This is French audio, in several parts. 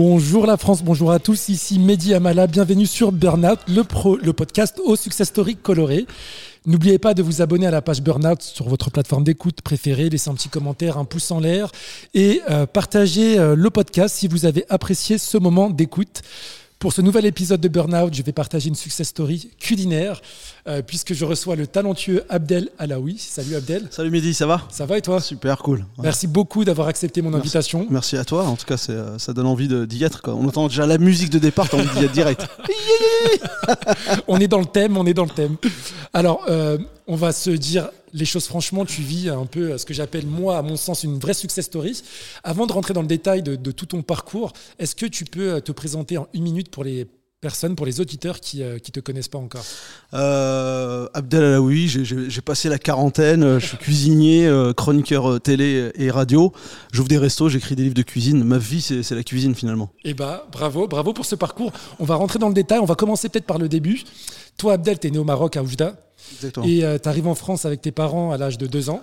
Bonjour la France, bonjour à tous, ici Mehdi Amala, bienvenue sur Burnout, le, pro, le podcast au success story coloré. N'oubliez pas de vous abonner à la page Burnout sur votre plateforme d'écoute préférée, laissez un petit commentaire, un pouce en l'air et euh, partagez euh, le podcast si vous avez apprécié ce moment d'écoute. Pour ce nouvel épisode de Burnout, je vais partager une success story culinaire euh, puisque je reçois le talentueux Abdel Alaoui. Salut Abdel. Salut Mehdi, ça va? Ça va et toi? Super cool. Ouais. Merci beaucoup d'avoir accepté mon Merci. invitation. Merci à toi, en tout cas euh, ça donne envie d'y être. Quoi. On entend déjà la musique de départ, t'as envie d'y être direct. on est dans le thème, on est dans le thème. Alors, euh, on va se dire les choses franchement, tu vis un peu ce que j'appelle, moi, à mon sens, une vraie success story. Avant de rentrer dans le détail de, de tout ton parcours, est-ce que tu peux euh, te présenter en une minute pour les personnes, pour les auditeurs qui ne te connaissent pas encore? Euh, Abdel Alaoui, j'ai- passé la quarantaine, euh, je suis cuisinier, euh, chroniqueur euh, télé et radio. J'ouvre des restos, j'écris des livres de cuisine. Ma vie, c'est c'est la cuisine finalement. Eh bah, bravo, bravo pour ce parcours. On va rentrer dans le détail, on va commencer peut-être par le début. Toi, Abdel, tu es né au Maroc, à Oujda, Exactement. et tu arrives en France avec tes parents à l'âge de deux ans,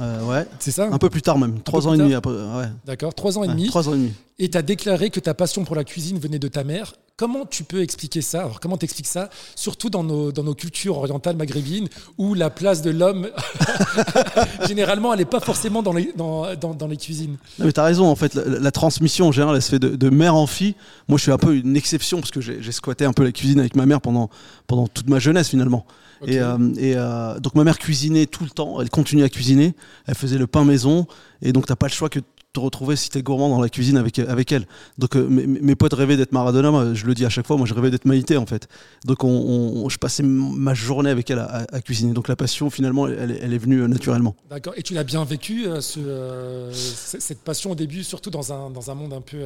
Euh, ouais, c'est ça un peu plus tard même, trois peu ans plus et demi après. Ouais. D'accord, trois ans et demi. trois ans et demi. Et tu as déclaré que ta passion pour la cuisine venait de ta mère. Comment tu peux expliquer ça Alors, comment t'expliques ça Surtout dans nos, dans nos cultures orientales maghrébines, où la place de l'homme, généralement, elle n'est pas forcément dans les, dans, dans, dans les cuisines? Non, mais t'as raison, en fait, la, la transmission en général, elle se fait de, de mère en fille. Moi, je suis un peu une exception parce que j'ai squatté un peu la cuisine avec ma mère pendant, pendant toute ma jeunesse finalement. Et, euh, et, euh, donc ma mère cuisinait tout le temps, elle continuait à cuisiner, elle faisait le pain maison, et donc t'as pas le choix que de te retrouver si t'es gourmand dans la cuisine avec, avec elle. Donc euh, mes, mes potes rêvaient d'être Maradona, moi, je le dis à chaque fois, moi je rêvais d'être Maïté en fait. Donc on, on- je passais ma journée avec elle à, à- à cuisiner. Donc la passion finalement, elle, est- elle est venue euh, naturellement. D'accord. Et tu l'as bien vécu, euh, ce, euh, cette passion au début, surtout dans un, dans un monde un peu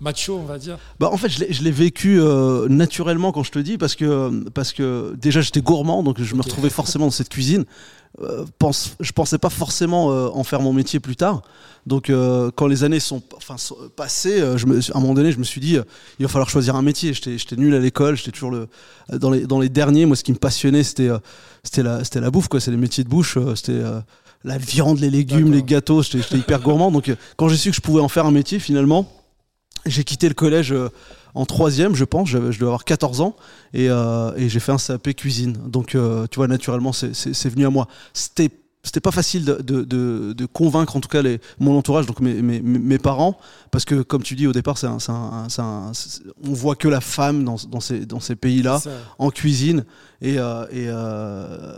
macho, on va dire? Bah, en fait, je l'ai- vécu naturellement quand je te dis, parce que, parce que déjà j'étais gourmand, donc je me retrouvais forcément dans cette cuisine. Euh, pense, je pensais pas forcément euh, en faire mon métier plus tard. Donc euh, quand les années sont, enfin, sont passées, je me, à un moment donné, je me suis dit, il va falloir choisir un métier. J'étais nul à l'école, j'étais toujours le, dans, les, dans les derniers. Moi, ce qui me passionnait, c'était c'était la, la bouffe, quoi. C'est les métiers de bouche, c'était la viande, les légumes, les gâteaux. J'étais hyper gourmand. Donc quand j'ai su que je pouvais en faire un métier, finalement, j'ai quitté le collège en troisième, je pense. J'avais- Je devais avoir 14 ans et, euh, et j'ai fait un CAP cuisine. Donc, euh, tu vois, naturellement, c'est- venu à moi. C'était pas facile de, de, de- de convaincre en tout cas les, mon entourage, donc mes, mes, mes parents, parce que comme tu dis au départ, c'est un, on voit que la femme dans, dans ces, dans ces pays-là, en cuisine. Et, euh, et euh,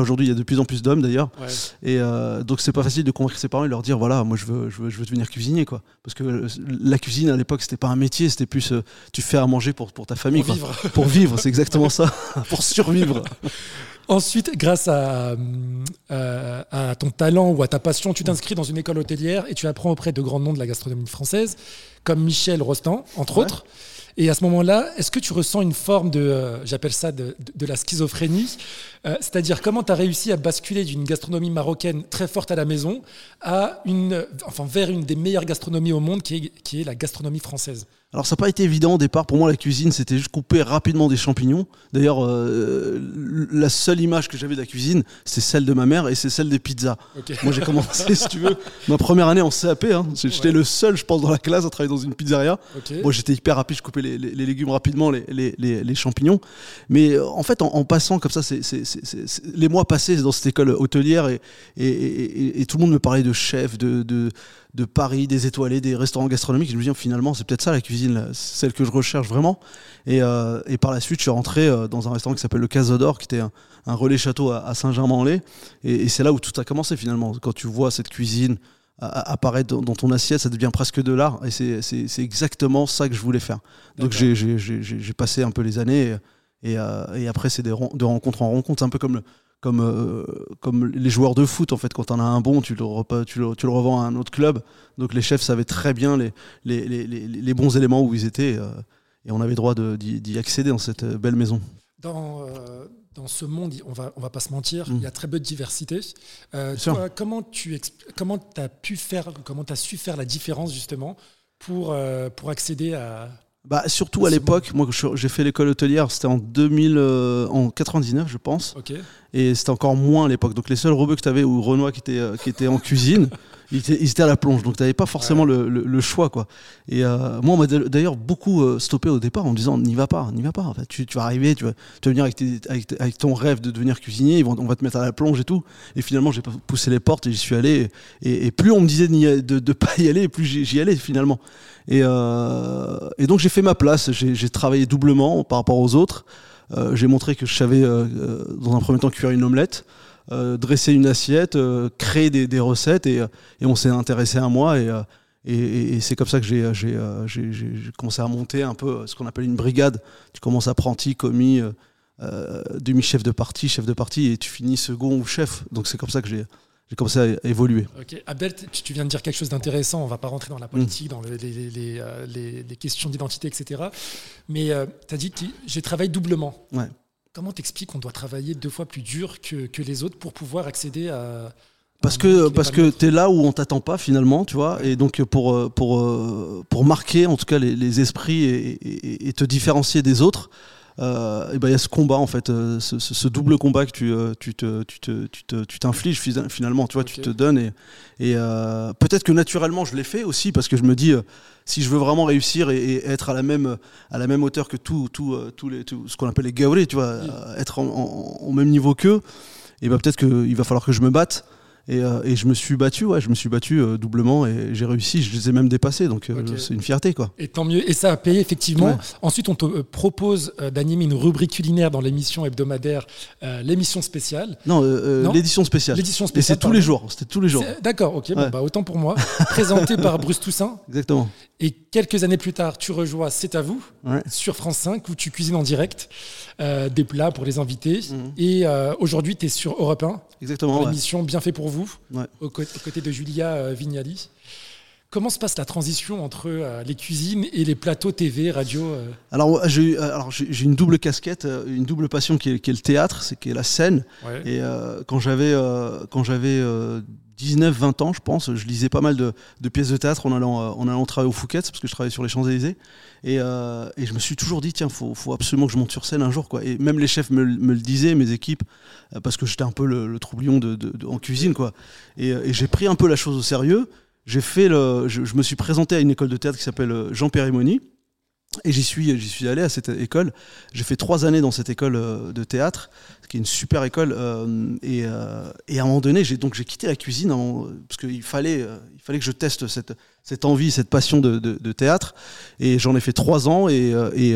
aujourd'hui, il y a de plus en plus d'hommes d'ailleurs. ouais. Et euh, donc c'est pas facile de convaincre ses parents et leur dire voilà moi je veux je veux, je veux devenir cuisinier quoi parce que euh, la cuisine à l'époque c'était pas un métier c'était plus euh, tu fais à manger pour pour ta famille Pour quoi. vivre. pour vivre c'est exactement ça pour survivre Ensuite, grâce à, euh, à ton talent ou à ta passion, tu t'inscris dans une école hôtelière et tu apprends auprès de grands noms de la gastronomie française, comme Michel Rostand, entre Ouais. autres. Et à ce moment-là, est-ce que tu ressens une forme de, euh, j'appelle ça de, de- de la schizophrénie, Euh, c'est-à-dire comment tu as réussi à basculer d'une gastronomie marocaine très forte à la maison à une, enfin, vers une des meilleures gastronomies au monde qui est, qui est la gastronomie française? Alors ça n'a pas été évident au départ pour moi la cuisine c'était juste couper rapidement des champignons d'ailleurs euh, la seule image que j'avais de la cuisine c'est celle de ma mère et c'est celle des pizzas moi j'ai commencé si tu veux ma première année en CAP hein. j'étais Ouais. le seul je pense dans la classe à travailler dans une pizzeria Ok. Moi, j'étais hyper rapide, je coupais les, les- les légumes rapidement, les, champignons. Mais euh, en fait, en, en passant comme ça, c'est- c'est- c'est- les mois passés dans cette école hôtelière et, et- et- et- et tout le monde me parlait de chefs, de, de, de Paris, des étoilés, des restaurants gastronomiques. Je me dis, finalement, c'est peut-être ça la cuisine, celle que je recherche vraiment. Et, euh, et par la suite, je suis rentré euh, dans un restaurant qui s'appelle le Casador, qui était un, un relais château à, à Saint-Germain-en-Laye. Et, et c'est là où tout a commencé finalement. Quand tu vois cette cuisine a- apparaître dans, ton assiette, ça devient presque de l'art. Et c'est- exactement ça que je voulais faire. Donc j'ai- passé un peu les années. Et, et, euh, et après, c'est de rencontre en rencontre. C'est un peu comme, le- comme, euh, comme les joueurs de foot. En fait, quand on as un bon, tu le, repas- tu, le, tu le revends à un autre club. Donc les chefs savaient très bien les, les, les, les- les bons éléments où ils étaient. euh, et on avait droit d'y accéder dans cette euh, belle maison. dans, euh, dans ce monde, on va, on va pas se mentir, Mm. il y a très peu de diversité. Toi, comment tu comment as pu faire, comment as su faire la différence justement pour, pour accéder à. Bah, surtout à l'époque, moi j'ai fait l'école hôtelière, c'était en 2000, euh, en 99 je pense. Et c'était encore moins à l'époque. Donc les seuls rebeux que tu avais ou Renoir qui était, euh, qui était en cuisine, Ils étaient, ils étaient à la plonge, donc tu n'avais pas forcément le, le- le choix. Quoi. Et euh, moi, on m'a d'ailleurs beaucoup euh, stoppé au départ en me disant n'y va pas, n'y va pas. En fait, tu, tu vas arriver, tu vas, tu vas venir avec, tes- avec, ton rêve de devenir cuisinier, on va te mettre à la plonge et tout. Et finalement, j'ai poussé les portes et j'y suis allé. Et, et plus on me disait de, de pas y aller, plus j'y, allais finalement. Et, euh, et donc j'ai fait ma place, j'ai, travaillé doublement par rapport aux autres. Euh, j'ai montré que je savais, euh, euh, dans un premier temps, cuire une omelette, dresser une assiette, euh, créer des, des recettes, et, euh, et on s'est intéressé à moi. Et, euh, et, et- et c'est comme ça que j'ai, j'ai, euh, j'ai- j'ai- j'ai commencé à monter un peu ce qu'on appelle une brigade. Tu commences apprenti, commis, euh, euh, demi-chef de partie, chef de partie, et tu finis second ou chef. Donc c'est comme ça que j'ai, j'ai commencé à évoluer. Ok, Abdel, tu, viens de dire quelque chose d'intéressant. On va pas rentrer dans la politique, dans le- les, les- les, euh, les- les questions d'identité, etc. Mais tu as dit que j'ai travaillé doublement. Ouais. Comment t'expliques qu'on doit travailler deux fois plus dur que, que les autres pour pouvoir accéder à. Parce que, parce que le nôtre? tu es là où on t'attend pas finalement, tu vois, et donc pour, pour, euh, pour marquer en tout cas les, les esprits et, et- et te différencier des autres, euh, et ben il y a ce combat en fait, euh, ce, double combat que tu, euh, tu te, tu te, tu te- tu t'infliges finalement, tu vois, tu te donnes et, et peut-être que naturellement je l'ai fait aussi parce que je me dis si je veux vraiment réussir et, et être à la même à la même hauteur que tout, tout, tous les tout ce qu'on appelle les gaulés, tu vois, Oui. être en- en- au même niveau qu'eux, et ben peut-être qu'il va falloir que je me batte. Et, euh, et je me suis battu, ouais, je me suis battu euh, doublement et j'ai réussi, je les ai même dépassés, donc euh, c'est une fierté quoi. Et tant mieux. Et ça a payé, effectivement. Ouais. Ensuite, on te propose d'animer une rubrique culinaire dans l'émission hebdomadaire, l'émission spéciale. Non, Non. l'édition spéciale. L'édition Et spéciale. c'est tous les jours, c'était tous les jours. D'accord, ok, bon, bah, autant pour moi. Présenté par Bruce Toussaint. Exactement. Et quelques années plus tard, tu rejoins C'est à vous Ouais. sur France 5 où tu cuisines en direct des plats pour les invités. Mhm. Et aujourd'hui, tu es sur Europe 1 Exactement. l'émission Bien fait pour vous, Ouais. aux, cô- aux côtés de Julia euh, Vignali. Comment se passe la transition entre euh, les cuisines et les plateaux TV, radio euh Alors, j'ai alors, j'ai une double casquette, une double passion qui est, qui est le théâtre, c'est qui est la scène. Ouais. Et euh, quand j'avais quand j'avais 19-20 ans, je pense, je lisais pas mal de, pièces de théâtre en allant, euh, en allant travailler au Fouquet's, parce que je travaillais sur les Champs-Élysées. Et, euh, et je me suis toujours dit, tiens, faut, faut absolument que je monte sur scène un jour. Quoi. Et même les chefs me, le- disaient, mes équipes, euh, parce que j'étais un peu le, le troublion de, en cuisine. Quoi. Et, j'ai pris un peu la chose au sérieux. J'ai fait le, je, me suis présenté à une école de théâtre qui s'appelle Jean Périmoni. Et j'y suis, j'y suis allé à cette école. J'ai fait trois années dans cette école euh, de théâtre, qui est une super école. euh, et, euh, et à un moment donné, j'ai donc j'ai quitté la cuisine en- parce qu'il fallait, il fallait que je teste cette, cette envie, cette passion de, de- théâtre. Et j'en ai fait trois ans. Et, et,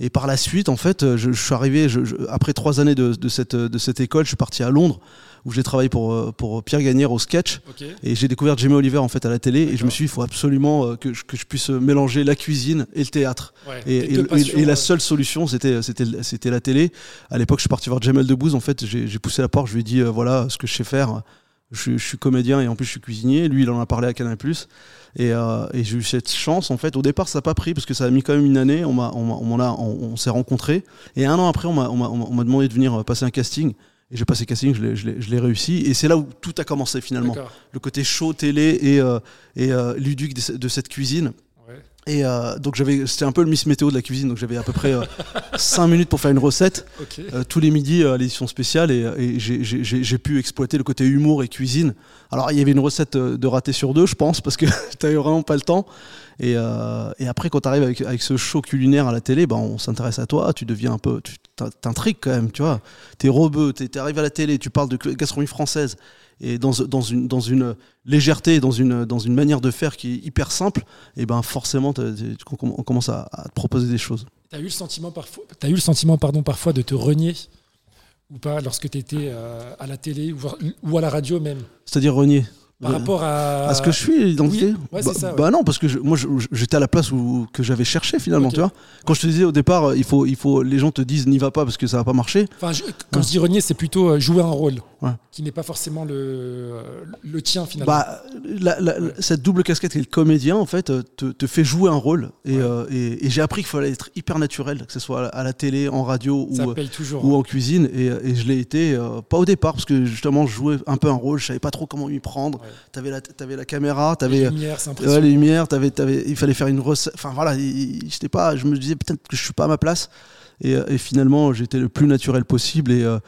et par la suite, en fait, je, suis arrivé je- après trois années de cette, de cette école, je suis parti à Londres où j'ai travaillé pour, euh, pour Pierre Gagnère au sketch. Et j'ai découvert Jamie Oliver en fait à la télé. Et je me suis dit, il faut absolument euh, que, je, que je puisse mélanger la cuisine et le théâtre. Ouais. Et, Tes et- deux et- passions, et la euh, seule solution, c'était, c'était, c'était la télé. À l'époque, je suis parti voir Jamel Debbouze. En fait, j'ai, j'ai poussé la porte. Je lui ai dit, euh, voilà ce que je sais faire. Je, je suis comédien et en plus, je suis cuisinier. Lui, il en a parlé à Canal+. Et, euh, et j'ai eu cette chance. En fait, au départ, ça n'a pas pris parce que ça a mis quand même une année. On, m'a, on, m'a- on m'en a- on- on s'est rencontrés. Et un an après, on m'a, on m'a, on m'a demandé de venir passer un casting. Et j'ai passé casting, je l'ai, je, l'ai, je l'ai réussi. Et c'est là où tout a commencé finalement. Le côté chaud, télé et, euh, et euh, ludique de, de cette cuisine. Et euh, donc j'avais, c'était un peu le Miss Météo de la cuisine, donc j'avais à peu près 5 minutes pour faire une recette euh, tous les midis euh, à l'édition spéciale et, et j'ai, j'ai- j'ai- j'ai pu exploiter le côté humour et cuisine. Alors il y avait une recette euh, de raté sur deux, je pense, parce que t'avais vraiment pas le temps. Et, euh, et après quand t'arrives avec, avec ce show culinaire à la télé, ben, on s'intéresse à toi, tu deviens un peu, tu t'in- t'intrigues quand même, tu vois. T'es rebeu, t'es, arrivé à la télé, tu parles de gastronomie française et dans, dans, une, dans une légèreté, dans une, dans une manière de faire qui est hyper simple, et ben forcément tu- on commence à, à te proposer des choses. T'as eu le sentiment parfois, as eu le sentiment pardon parfois de te renier ou pas lorsque tu étais à la télé ou à la radio même? C'est-à-dire renier? Par Euh, rapport à, À ce que je suis, l'identité Oui, ouais, bah, c'est ça, ouais. bah non, parce que je- moi j'étais à la place où, que j'avais cherché finalement, tu vois. Quand je te disais au départ, euh, il faut, il faut, les gens te disent n'y va pas parce que ça va pas marcher. Enfin, je- quand je dis renier, c'est plutôt euh, jouer un rôle qui n'est pas forcément le, le tien finalement. Bah, la- la- Ouais. cette double casquette qui est le comédien, en fait, te, te fait jouer un rôle. Et, euh, et, et j'ai appris qu'il fallait être hyper naturel, que ce soit à la, télé, en radio ça ou, toujours. ou en cuisine. Et, et je l'ai été, euh, pas au départ, parce que justement, je jouais un peu un rôle, je savais pas trop comment m'y prendre. T'avais la, t'avais la caméra, Les t'avais. lumières, c'est Ouais, impressionnant. les lumières, t'avais, t'avais, il fallait faire une recette. Enfin voilà, j'étais pas, je me disais peut-être que je suis pas à ma place. Et, euh, et finalement, j'étais le plus naturel possible. Et, euh,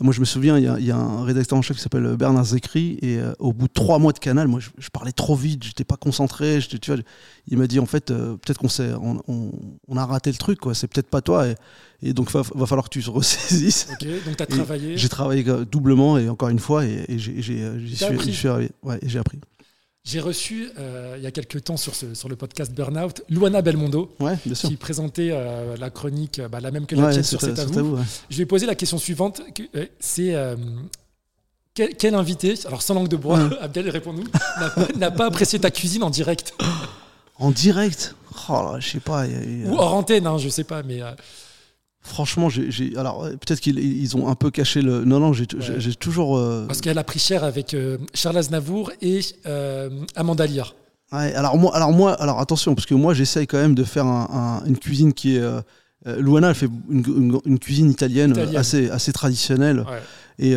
moi, je me souviens, il y, y a un rédacteur en chef qui s'appelle Bernard Zécry, et euh, au bout de trois mois de canal, moi, je, je parlais trop vite, j'étais pas concentré. Tu vois, il m'a dit, en fait, euh, peut-être qu'on on, on- on a raté le truc, quoi. C'est peut-être pas toi, et, et donc, va, va falloir que tu te ressaisisses. Ok, donc tu as Et travaillé. J'ai travaillé euh, doublement et encore une fois, et, et j'ai, j'ai, euh, T'as suis, appris. Ouais, et j'ai appris. J'ai reçu euh, il y a quelques temps sur, ce- sur le podcast Burnout Luana Belmondo Ouais, qui présentait euh, la chronique, euh, bah, la même que la Ouais, tienne sur C'est à c'est à vous. vous, ouais. Je vais poser la question suivante. euh, C'est quel, quel invité, alors sans langue de bois, Abdel, réponds-nous, n'a pas, n'a pas apprécié ta cuisine en direct? En direct? Oh là, je sais pas. il y a- il y a- Ou hors antenne, hein, je sais pas, mais Franchement, j'ai, alors peut-être qu'ils ils ont un peu caché le. Non, non, j'ai, toujours. euh, parce qu'elle a pris cher avec euh, Charles Aznavour et euh, Amanda Lear. Ouais, alors moi, alors moi, alors attention, parce que moi, j'essaye quand même de faire un- un- une cuisine qui est. Luana, elle fait une, une- une cuisine italienne, Italienne. assez, assez traditionnelle. Ouais. Et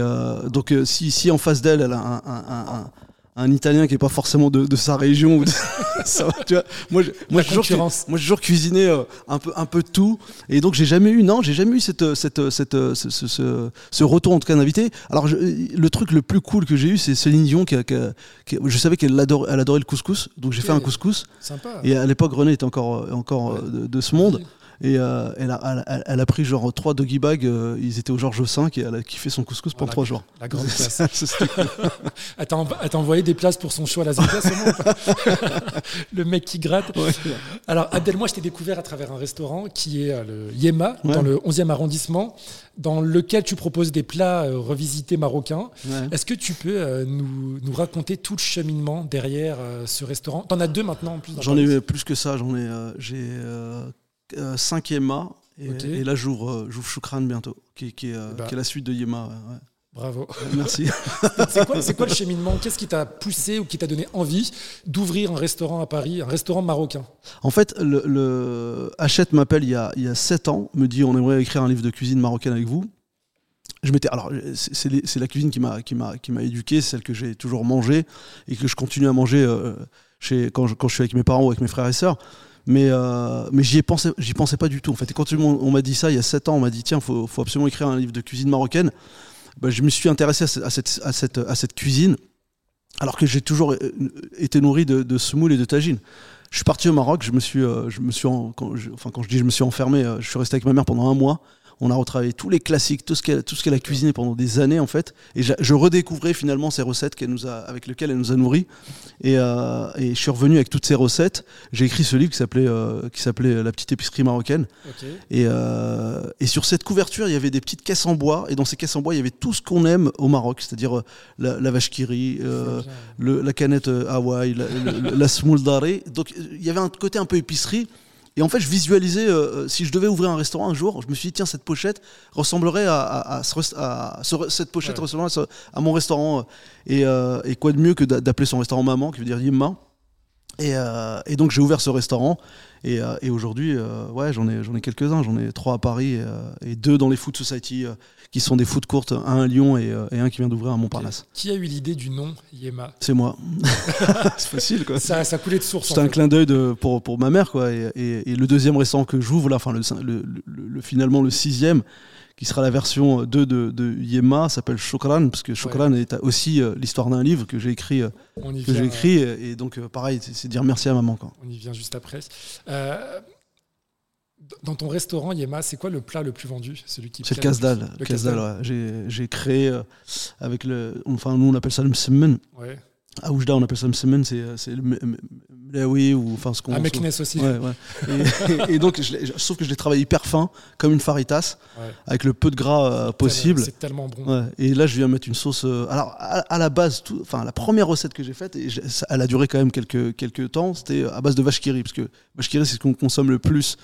donc, si, si en face d'elle, elle a un, un- un- Italien qui est pas forcément de, de sa région, ou de- ça va, tu vois. Moi, je, moi, j'ai toujours, moi, toujours cuisiné euh, un peu, un peu de tout. Et donc, j'ai jamais eu, non, j'ai jamais eu cette, cette, cette, ce, ce- ce- retour en tout cas d'invité. Alors, je- le truc le plus cool que j'ai eu, c'est Céline Dion qui, a- qui a- qui a- je savais qu'elle adorait, elle adorait le couscous, donc j'ai fait un couscous. Sympa. Et à l'époque, René était encore, euh, encore Ouais. euh, de, de ce monde. Et euh, elle, a, elle, a- elle a pris genre trois doggy bags. euh, ils étaient au Georges V et elle a kiffé son couscous pendant trois jours. La grande classe. Elle t'a envoyé des places pour son show à Las Vegas Le mec qui gratte. Ouais. Alors, Abdel, moi, je t'ai découvert à travers un restaurant qui est euh, le Yema, Ouais. dans le 11e arrondissement, dans lequel tu proposes des plats euh, revisités marocains. Ouais. Est-ce que tu peux nous, nous raconter tout le cheminement derrière ce restaurant? T'en as deux maintenant en plus. J'en ai plus que ça. J'en ai, j'ai euh, euh, cinq Yema. Et, et là, j'ouvre, euh, j'ouvre Choukran bientôt, qui, qui est, euh, Bah. qui est la suite de Yema. ouais. Bravo. Merci. C'est quoi, c'est quoi le cheminement? Qu'est-ce qui t'a poussé ou qui t'a donné envie d'ouvrir un restaurant à Paris, un restaurant marocain? En fait, le, le- Hachette m'appelle il y a, il y a 7 ans, me dit on aimerait écrire un livre de cuisine marocaine avec vous. Je m'étais, alors c'est, la cuisine qui m'a, qui m'a, qui m'a éduqué, celle que j'ai toujours mangée et que je continue à manger euh, chez, quand, je, quand je suis avec mes parents ou avec mes frères et sœurs. Mais, euh, mais j'y j'y pensais pas du tout. En fait, Et quand on, m'a dit ça il y a 7 ans, on m'a dit tiens, faut, faut absolument écrire un livre de cuisine marocaine. Bah, je me suis intéressé à, ce- à cette, à, cette, à cette cuisine, alors que j'ai toujours euh, été nourri de, de semoule et de tagine. Je suis parti au Maroc, je me suis, euh, je me suis je, enfin, quand je dis je me suis enfermé, je suis resté avec ma mère pendant un mois. On a retravaillé tous les classiques, tout ce qu'elle, tout ce qu'elle a cuisiné pendant des années en fait, et je redécouvrais finalement ces recettes qu'elle nous a, avec lesquelles elle nous a nourris. Et, euh, et je suis revenu avec toutes ces recettes. J'ai écrit ce livre qui s'appelait, euh, qui s'appelait La petite épicerie marocaine. Et, euh, et sur cette couverture, il y avait des petites caisses en bois. Et dans ces caisses en bois, il y avait tout ce qu'on aime au Maroc, c'est-à-dire euh, la, la vache qui rit, euh, le- la canette euh, Hawaï, la, la. Donc euh, il y avait un côté un peu épicerie. Et en fait, je visualisais, euh, si je devais ouvrir un restaurant un jour, je me suis dit, tiens, cette pochette ressemblerait à, à- à ce rest- à ce- cette pochette Ouais. ressemblerait à, ce- à mon restaurant. euh, Et, euh, et quoi de mieux que d'a- d'appeler son restaurant Maman, qui veut dire Yimma. Et, euh, et donc j'ai ouvert ce restaurant. Et, euh, et aujourd'hui, euh, ouais, j'en ai, j'en ai quelques-uns. J'en ai trois à Paris et, euh, deux dans les Food Society, euh, qui sont des food courtes, un à Lyon et, euh, et un qui vient d'ouvrir à Montparnasse. Qui a eu l'idée du nom Yema? C'est moi. c'est facile, quoi. ça, ça coulait de source. En un fait. clin d'œil de- pour, pour ma mère, quoi. Et, et- et le deuxième restaurant que j'ouvre, là, enfin, le, le- le- le- finalement le sixième, qui sera la version 2 de, de Yema, s'appelle Chokran, parce que Chokran est aussi euh, l'histoire d'un livre que j'ai écrit, euh, On y que vient, j'ai écrit et, et donc, pareil, c'est c'est dire merci à maman, quoi. On y vient juste après. Dans ton restaurant Yema, c'est quoi le plat le plus vendu? Celui qui C'est le casse-dalle. Le casse-dalle, ouais. J'ai- J'ai créé euh, avec le. Enfin, nous, on appelle ça le msemen. Ouais. À Oujda, on appelle ça le msemen, c'est euh, c'est le mlaoui ou enfin ce qu'on. À ce- Meknes aussi. Ouais, ouais. Et, et donc, je sauf que je l'ai travaillé hyper fin, comme une faritas, Ouais. avec le peu de gras euh, possible. C'est tellement bon. Ouais. Et là, je viens mettre une sauce. euh, alors, à, à la base, enfin, la première recette que j'ai faite, et j'ai- ça- elle a duré quand même quelques, quelques temps, c'était à base de vache qui rit, parce que vache qui rit, c'est ce qu'on consomme le plus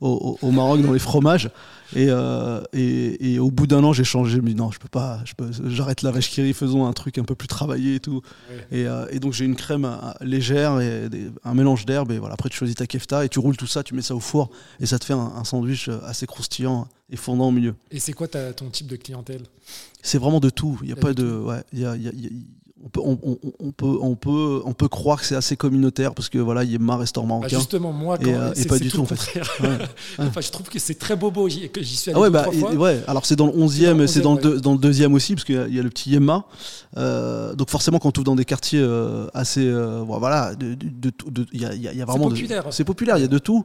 au, au- Maroc dans les fromages. Et, euh, et, et au bout d'un an, j'ai changé. Dis non, je peux pas, j'arrête la vache qui faisons un truc un peu plus travaillé et tout. Ouais. Et, euh, et donc, j'ai une crème euh, légère et des- un mélange d'herbes. Et voilà, après, tu choisis ta kefta et tu roules tout ça, tu mets ça au four, et ça te fait un, un sandwich assez croustillant et fondant au milieu. Et c'est quoi ta- ton type de clientèle? C'est vraiment de tout. Il y a pas de de. Ouais, il y a- il y a- il y a- on peut, on, on- on peut, on peut, on peut croire que c'est assez communautaire parce que voilà, il y a ma restaurant Bah, marocain. justement, moi, quand, Et, euh, et c'est pas c'est du tout, en fait. Ouais. enfin, je trouve que c'est très bobo. J'y que j'y suis allé Ah ouais, bah, trois et- fois. ouais. Alors c'est dans le C'est dans 11e, le c'est dans, le 11e, deux- dans le deuxième aussi, parce qu'il y, y a le petit Yemma. Euh, donc forcément, quand on ouvre dans des quartiers euh, assez, euh, voilà, de- de- de y a, y a- y a vraiment, de- populaire. c'est populaire, il y a de tout.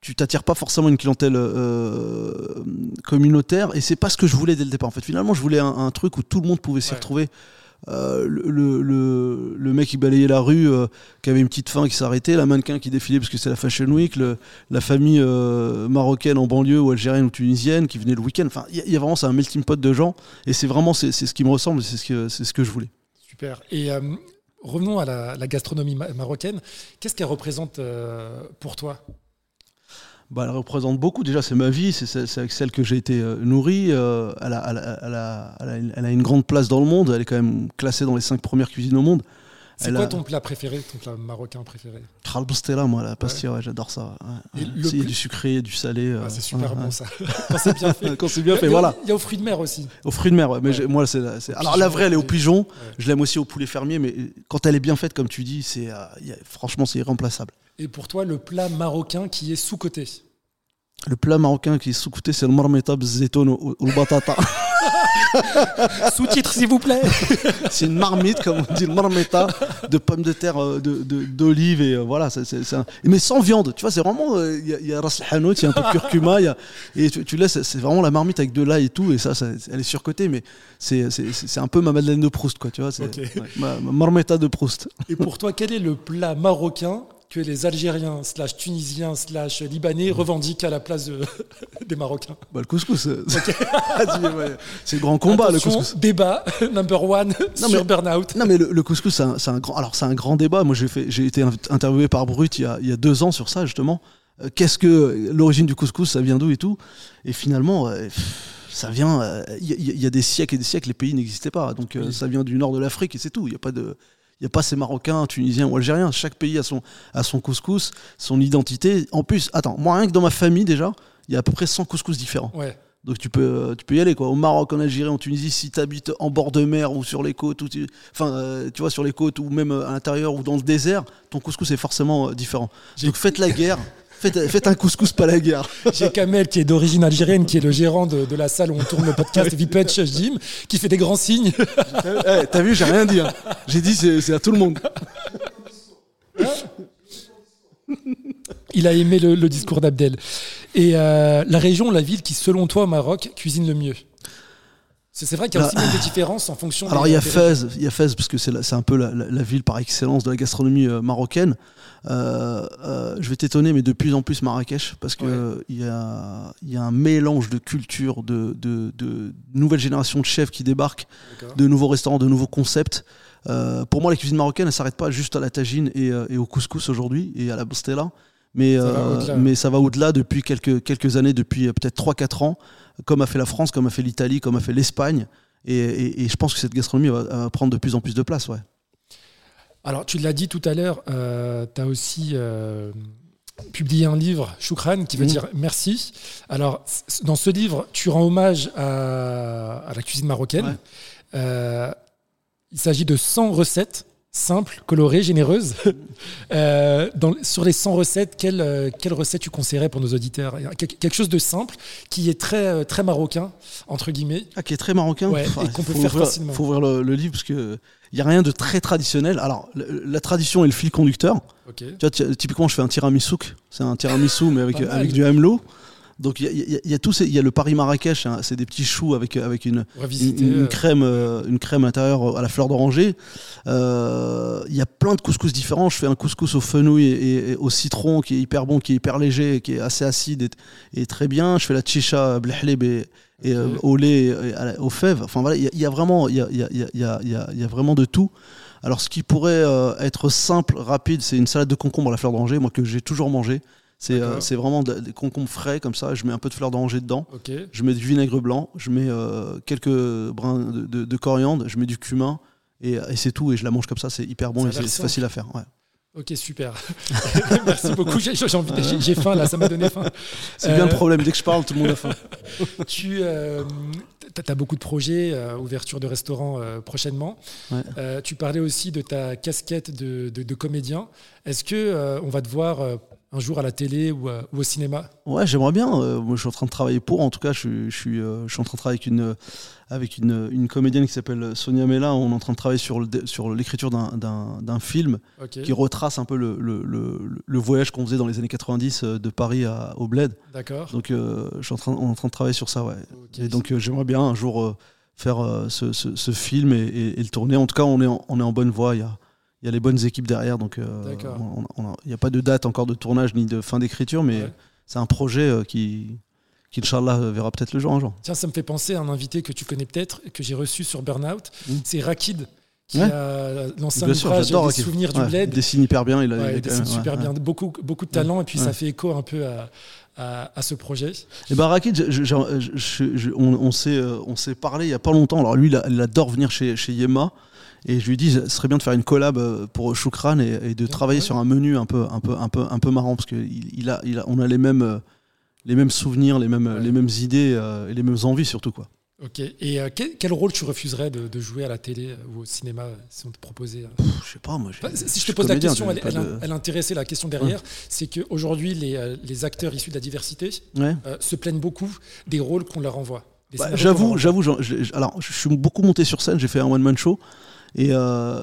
Tu t'attires pas forcément une clientèle euh, communautaire, et c'est pas ce que je voulais dès le départ. En fait, finalement, je voulais un, un truc où tout le monde pouvait s'y Ouais. retrouver. Euh, le, le, le- mec qui balayait la rue, euh, qui avait une petite faim, qui s'arrêtait, la mannequin qui défilait parce que c'est la Fashion Week, la famille euh, marocaine en banlieue ou algérienne ou tunisienne qui venait le week-end. Enfin, il y, a- vraiment un melting pot de gens et c'est vraiment c'est ce qui me ressemble, c'est ce que c'est ce que je voulais. Super. Et revenons à la, la gastronomie ma- marocaine. Qu'est-ce qu'elle représente pour toi? Bah, elle représente beaucoup. Déjà, c'est ma vie, c'est avec celle que j'ai été euh, nourri. euh, elle, a, elle, a, elle, a, elle a une- grande place dans le monde. Elle est quand même classée dans les cinq premières cuisines au monde. C'est quoi ton plat préféré, ton plat marocain préféré? Khalbostela, moi, la pastille, ouais, j'adore ça. ouais, le C'est- Il y a plus- du sucré, du salé. euh, Ah, C'est super bon ça. Quand c'est bien fait. Quand c'est bien fait, voilà. Il y a aux fruits de mer aussi. Aux fruits de mer, ouais. Mais moi, c'est Alors, la vraie, elle est au pigeon. Je l'aime aussi au poulet fermier, mais quand elle est bien faite, comme tu dis, c'est, euh, franchement, c'est irremplaçable. Et pour toi, le plat marocain qui est sous-coté Le plat marocain qui est sous-coté, c'est le marmita bzetoun ou le batata. Sous-titre, s'il vous plaît. c'est une marmite, comme on dit, le marmita de pommes de terre, euh, de- de- d'olives et euh, voilà. c'est- un- Mais sans viande, tu vois, c'est vraiment. euh, Il y, a- y a ras il y a un peu de curcuma, il y a- et tu, tu laisses, c'est vraiment la marmite avec de l'ail et tout, et ça, ça- elle est surcotée, mais c'est un peu ma Madeleine de Proust, quoi, tu vois. c'est- Ok. ouais, ma, ma marmita de Proust. Et pour toi, quel est le plat marocain que les Algériens, slash Tunisiens, slash Libanais revendiquent à la place de- des Marocains Bah, le couscous. C'est le grand combat, Attention, le couscous. Débat number one Non, sur mais- Burnout. Non mais le, le couscous c'est un, grand alors c'est un grand débat moi j'ai fait j'ai été in- interviewé par Brut il y a, il y a deux ans sur ça justement Euh, qu'est-ce que l'origine du couscous ça vient d'où et tout? Et finalement euh, ça vient euh, il y, a- il y a des siècles et des siècles les pays n'existaient pas donc euh, Oui. ça vient du nord de l'Afrique et c'est tout il y a pas de n'y a pas ces Marocains, Tunisiens ou Algériens. Chaque pays a son, a son couscous, son identité. En plus, attends, moi rien que dans ma famille déjà, il y a à peu près 100 couscous différents. Ouais. Donc tu peux, euh, tu peux y aller quoi. Au Maroc, en Algérie, en Tunisie, si tu habites en bord de mer ou sur les côtes, ou tu, enfin, euh, tu vois, sur les côtes ou même euh, à l'intérieur ou dans le désert, ton couscous est forcément différent. Donc faites la guerre, faites, faites un couscous pas la guerre. J'ai Kamel qui est d'origine algérienne, qui est le gérant de, de la salle où on tourne le podcast Vipetch Jim, qui fait des grands signes. Eh, T'as vu, j'ai rien dit. hein. J'ai dit c'est c'est à tout le monde. Il a aimé le, le discours d'Abdel. Et euh, la région, la ville qui, selon toi, au Maroc, cuisine le mieux? C'est vrai qu'il y a aussi Bah, même des différences en fonction Alors il y a Fès, il y a Fès parce que c'est un peu la, la- la ville par excellence de la gastronomie euh, marocaine. Euh, euh, je vais t'étonner, mais de plus en plus Marrakech parce que Ouais. il y, a, il y a un mélange de cultures, de, de, de nouvelles générations de chefs qui débarquent, de nouveaux restaurants, de nouveaux concepts. Pour moi, la cuisine marocaine, elle s'arrête pas juste à la tagine et, et au couscous aujourd'hui et à la bostella. Mais Ça va euh, au-delà. mais ça va au-delà depuis quelques, quelques années, depuis peut-être 3-4 ans, comme a fait la France, comme a fait l'Italie, comme a fait l'Espagne. Et, et- et je pense que cette gastronomie va, va prendre de plus en plus de place. Ouais. Alors, tu l'as dit tout à l'heure, tu as aussi euh, publié un livre, Choukran, qui veut Mhm. dire merci. Alors, dans ce livre, tu rends hommage à, à la cuisine marocaine. Ouais. Euh, il s'agit de 100 recettes simples, colorées, généreuses. Euh, dans- sur les 100 recettes, quelle, euh, quelle recette tu conseillerais pour nos auditeurs? Quel- Quelque chose de simple, qui est très, euh, très marocain, entre guillemets. Ah, qui est très marocain? Ouais, et qu'on peut faire ouvrir- facilement. faut ouvrir le, le livre parce que il y a rien de très traditionnel. Alors, la tradition est le fil conducteur. Ok. Tu vois, ty- typiquement, je fais un tiramisu. C'est un tiramisu, mais avec, avec du hamelot. Donc, il y a, y a- il y a tous ces- il y a le Paris Marrakech. hein, c'est des petits choux avec, avec une, une, Revisiter. une euh, crème, euh, une crème intérieure à la fleur d'oranger. Euh, Il y a plein de couscous différents. Je fais un couscous au fenouil et, et- et au citron qui est hyper bon, qui est hyper léger, qui est assez acide et, et très bien. Je fais la chicha blehleb et, et, euh, au lait et à la- aux fèves. Enfin voilà, il y a- il y, a vraiment, il y a, y a- y a- y a- y vraiment de tout. Alors, ce qui pourrait euh, être simple, rapide, c'est une salade de concombre à la fleur d'oranger, moi que j'ai toujours mangé. C'est euh, vraiment de- des concombres frais comme ça. Je mets un peu de fleur d'oranger dedans. Je mets du vinaigre blanc, je mets euh, quelques brins de, de- de coriandre, je mets du cumin et, et c'est tout. Et je la mange comme ça, c'est hyper bon Ça et c'est facile à faire. ouais. Ok, super. Merci beaucoup. J'ai faim là, ça m'a donné faim. C'est bien Euh, le problème, dès que je parle, tout le monde a faim. Tu, euh, as beaucoup de projets, euh, ouverture de restaurants euh, prochainement. Ouais. Euh, tu parlais aussi de ta casquette de, de- de comédien. Est-ce que euh, on va te voir euh, un jour à la télé ou, ou au cinéma Ouais, j'aimerais bien. euh, moi, je suis en train de travailler pour. En tout cas, je, suis- je suis, euh, je suis en train de travailler avec une, avec une, une comédienne qui s'appelle Sonia Mella. On est en train de travailler sur le sur l'écriture d'un- d'un d'un film qui retrace un peu le, le, le, le voyage qu'on faisait dans les années 90 euh, de Paris à, au Bled. d'accord. Donc, euh, je suis en train, on est en train de travailler sur ça, ouais. Et donc, j'aimerais bien un jour faire ce, ce- ce film et, et- et le tourner. En tout cas, on est en, on est en bonne voie. Il y a, il y a les bonnes équipes derrière. Donc, euh, il n'y a pas de date encore de tournage ni de fin d'écriture, mais Ouais. c'est un projet euh, qui, qui, Inch'Allah, euh, verra peut-être le jour un jour. Tiens, ça me fait penser à un invité que tu connais peut-être, que j'ai reçu sur Burnout. Mm. C'est Rakid, qui Ouais. a lancé un Bien sûr, ouvrage des souvenirs Ouais, du bled. Il dessine hyper bien. Il a, Ouais, il dessine super bien, beaucoup, beaucoup de talent, et puis ça fait écho un peu à, à, à ce projet. Et ben Rakid, je- je- je- je- je- on, on s'est euh, on s'est parlé il y a pas longtemps. Alors lui, il, a- il adore venir chez, chez Yema. Et je lui dit, ce serait bien de faire une collab euh, pour Shukran et, et de Ouais, travailler ouais. sur un menu un peu, un peu, un peu, un peu marrant parce que il, il a, il a, on a les mêmes, euh, les mêmes souvenirs, les mêmes, Ouais. les mêmes idées euh, et les mêmes envies surtout quoi. Ok. Et euh, quel, quel rôle tu refuserais de, de jouer à la télé ou au cinéma si on te proposait Pff, je sais pas, moi. Enfin, si je te pose la question, elle, elle, de- elle intéressait la question derrière, c'est qu'aujourd'hui, les, les acteurs issus de la diversité Ouais. euh, se plaignent beaucoup des rôles qu'on leur envoie. Bah, j'avoue, j'avoue, alors je suis beaucoup monté sur scène, j'ai fait un one man show et euh,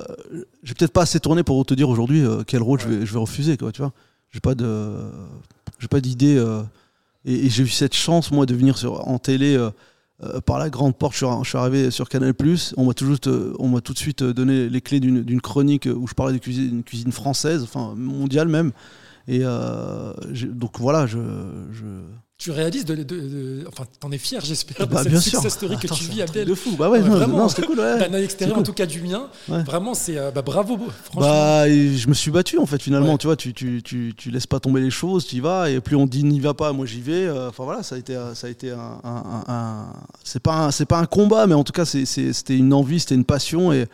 j'ai peut-être pas assez tourné pour te dire aujourd'hui euh, quel rôle je, vais, je vais refuser, quoi, tu vois. J'ai pas de, j'ai pas d'idée euh, et, j'ai eu cette chance moi de venir sur en télé. euh, euh, par la grande porte, je suis, arrivé sur Canal+. On m'a euh, on m'a tout de suite donné les clés d'une chronique où je parlais de cuisine, cuisine française, enfin mondiale même. Et donc voilà, je, je, Tu réalises de, de- de- enfin, t'en es fier, j'espère, de bah, cette bien sûr. success story que tu vis, Abdel. De fou. Bah ouais, Ouais, non, vraiment. non, c'était cool. Ouais. D'un œil extérieur, en tout cas du mien. Ouais. Vraiment, c'est euh, bah, bravo, franchement. Bah, je me suis battu en fait finalement. Tu vois, tu, tu, tu, tu laisses pas tomber les choses, tu y vas et plus on dit n'y va pas, moi j'y vais. euh, Enfin voilà, ça a été, euh, ça a été un, un- un- un- c'est pas, un- c'est pas un combat, mais en tout cas c'était une envie, c'était une passion et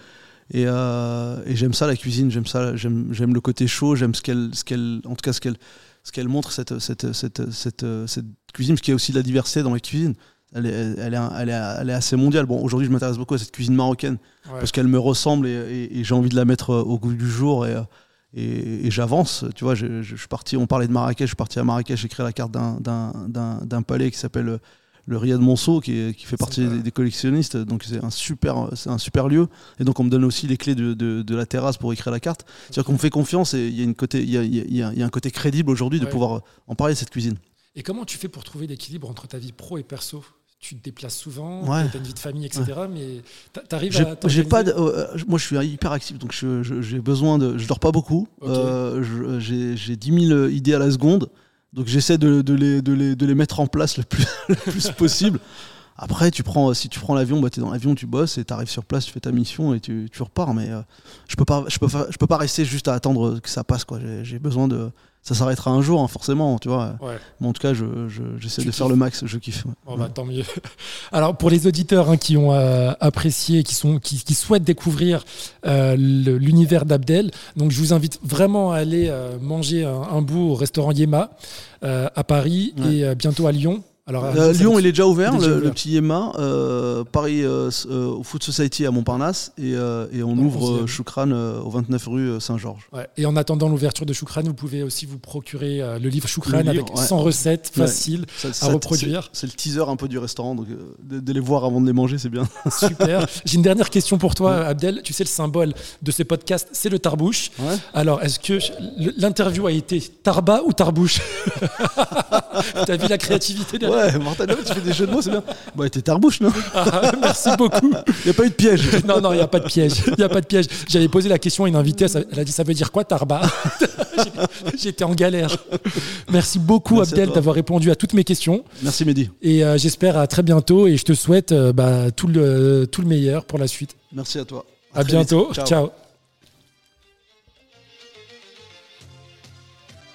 et, euh, et j'aime ça la cuisine, j'aime ça, j'aime, j'aime le côté chaud, j'aime ce qu'elle, ce qu'elle, en tout cas ce qu'elle, ce qu'elle montre cette, cette, cette, cette, cette cuisine, parce qu'il y a aussi de la diversité dans la cuisine. Elle est, elle est, elle est, elle est assez mondiale. Bon, aujourd'hui, je m'intéresse beaucoup à cette cuisine marocaine Ouais. parce qu'elle me ressemble et, et- et j'ai envie de la mettre euh, au goût du jour et, euh, et, j'avance. Tu vois, je, je- je suis parti, on parlait de Marrakech, je suis parti à Marrakech, j'ai créé la carte d'un palais qui s'appelle euh, le Riyad Monceau, qui, est- qui fait partie des, des collectionnistes. Donc c'est un super, c'est un super lieu. Et donc on me donne aussi les clés de, de- de la terrasse pour écrire la carte. C'est-à-dire qu'on me fait confiance et il y a une côté, il y a, y a- y a- un côté crédible aujourd'hui de pouvoir en parler de cette cuisine. Et comment tu fais pour trouver l'équilibre entre ta vie pro et perso? Tu te déplaces souvent, Ouais. tu as une vie de famille, etc. Mais t'arrives J'ai à. j'ai pas, de- euh, moi je suis hyper actif donc j'ai besoin de, je dors pas beaucoup. Ok. Euh, j'ai 10 000 idées à la seconde, donc j'essaie de, les, de, les, de les mettre en place le plus, le plus possible. Après, tu prends, si tu prends l'avion, bah, tu dans l'avion, tu bosses et tu arrives sur place, tu fais ta mission et tu, tu repars. Mais euh, je peux pas, peux peux pas rester juste à attendre que ça passe. quoi. J'ai besoin de, ça s'arrêtera un jour, hein, forcément, tu vois. Ouais. Mais en tout cas, je- je- j'essaie Tu de faire le max. Je kiffe. ouais. Bon, bah, tant mieux. Alors, pour les auditeurs hein, qui ont euh, apprécié, qui, sont, qui, qui souhaitent découvrir euh, l'univers d'Abdel, donc je vous invite vraiment à aller euh, manger un, un bout au restaurant Yema à Paris Ouais. et bientôt à Lyon. Alors, Euh, Lyon, il est déjà ouvert, déjà le, ouvert. le petit Yema. euh, Paris euh, s- euh, au Food Society à Montparnasse. Et, et on ouvre 11e. Choukran au 29 rue Saint-Georges. Ouais. Et en attendant l'ouverture de Choukran, vous pouvez aussi vous procurer le livre Choukran avec ouais. 100 recettes Ouais. faciles. Ça- À reproduire. C'est le teaser un peu du restaurant, donc de, de les voir avant de les manger, c'est bien. Super. J'ai une dernière question pour toi, Abdel. Tu sais, le symbole de ce podcast, c'est le tarbouche. Alors, est-ce que l'interview a été tarba ou tarbouche? T'as vu la créativité derrière Ouais, Martin, tu fais des jeux de mots, c'est bien. Bah, t'es tarbouche, non Ah, Merci beaucoup. Il n'y a pas eu de piège. Non, non, il n'y a pas de piège. Il n'y a pas de piège. J'avais posé la question à une invitée. Elle a dit Ça veut dire quoi, tarba J'étais en galère. Merci beaucoup, Merci Abdel, d'avoir répondu à toutes mes questions. Merci, Mehdi. Et euh, j'espère à très bientôt. Et je te souhaite euh, bah, tout, le, tout le meilleur pour la suite. Merci à toi. À, vite. bientôt. Ciao. Ciao.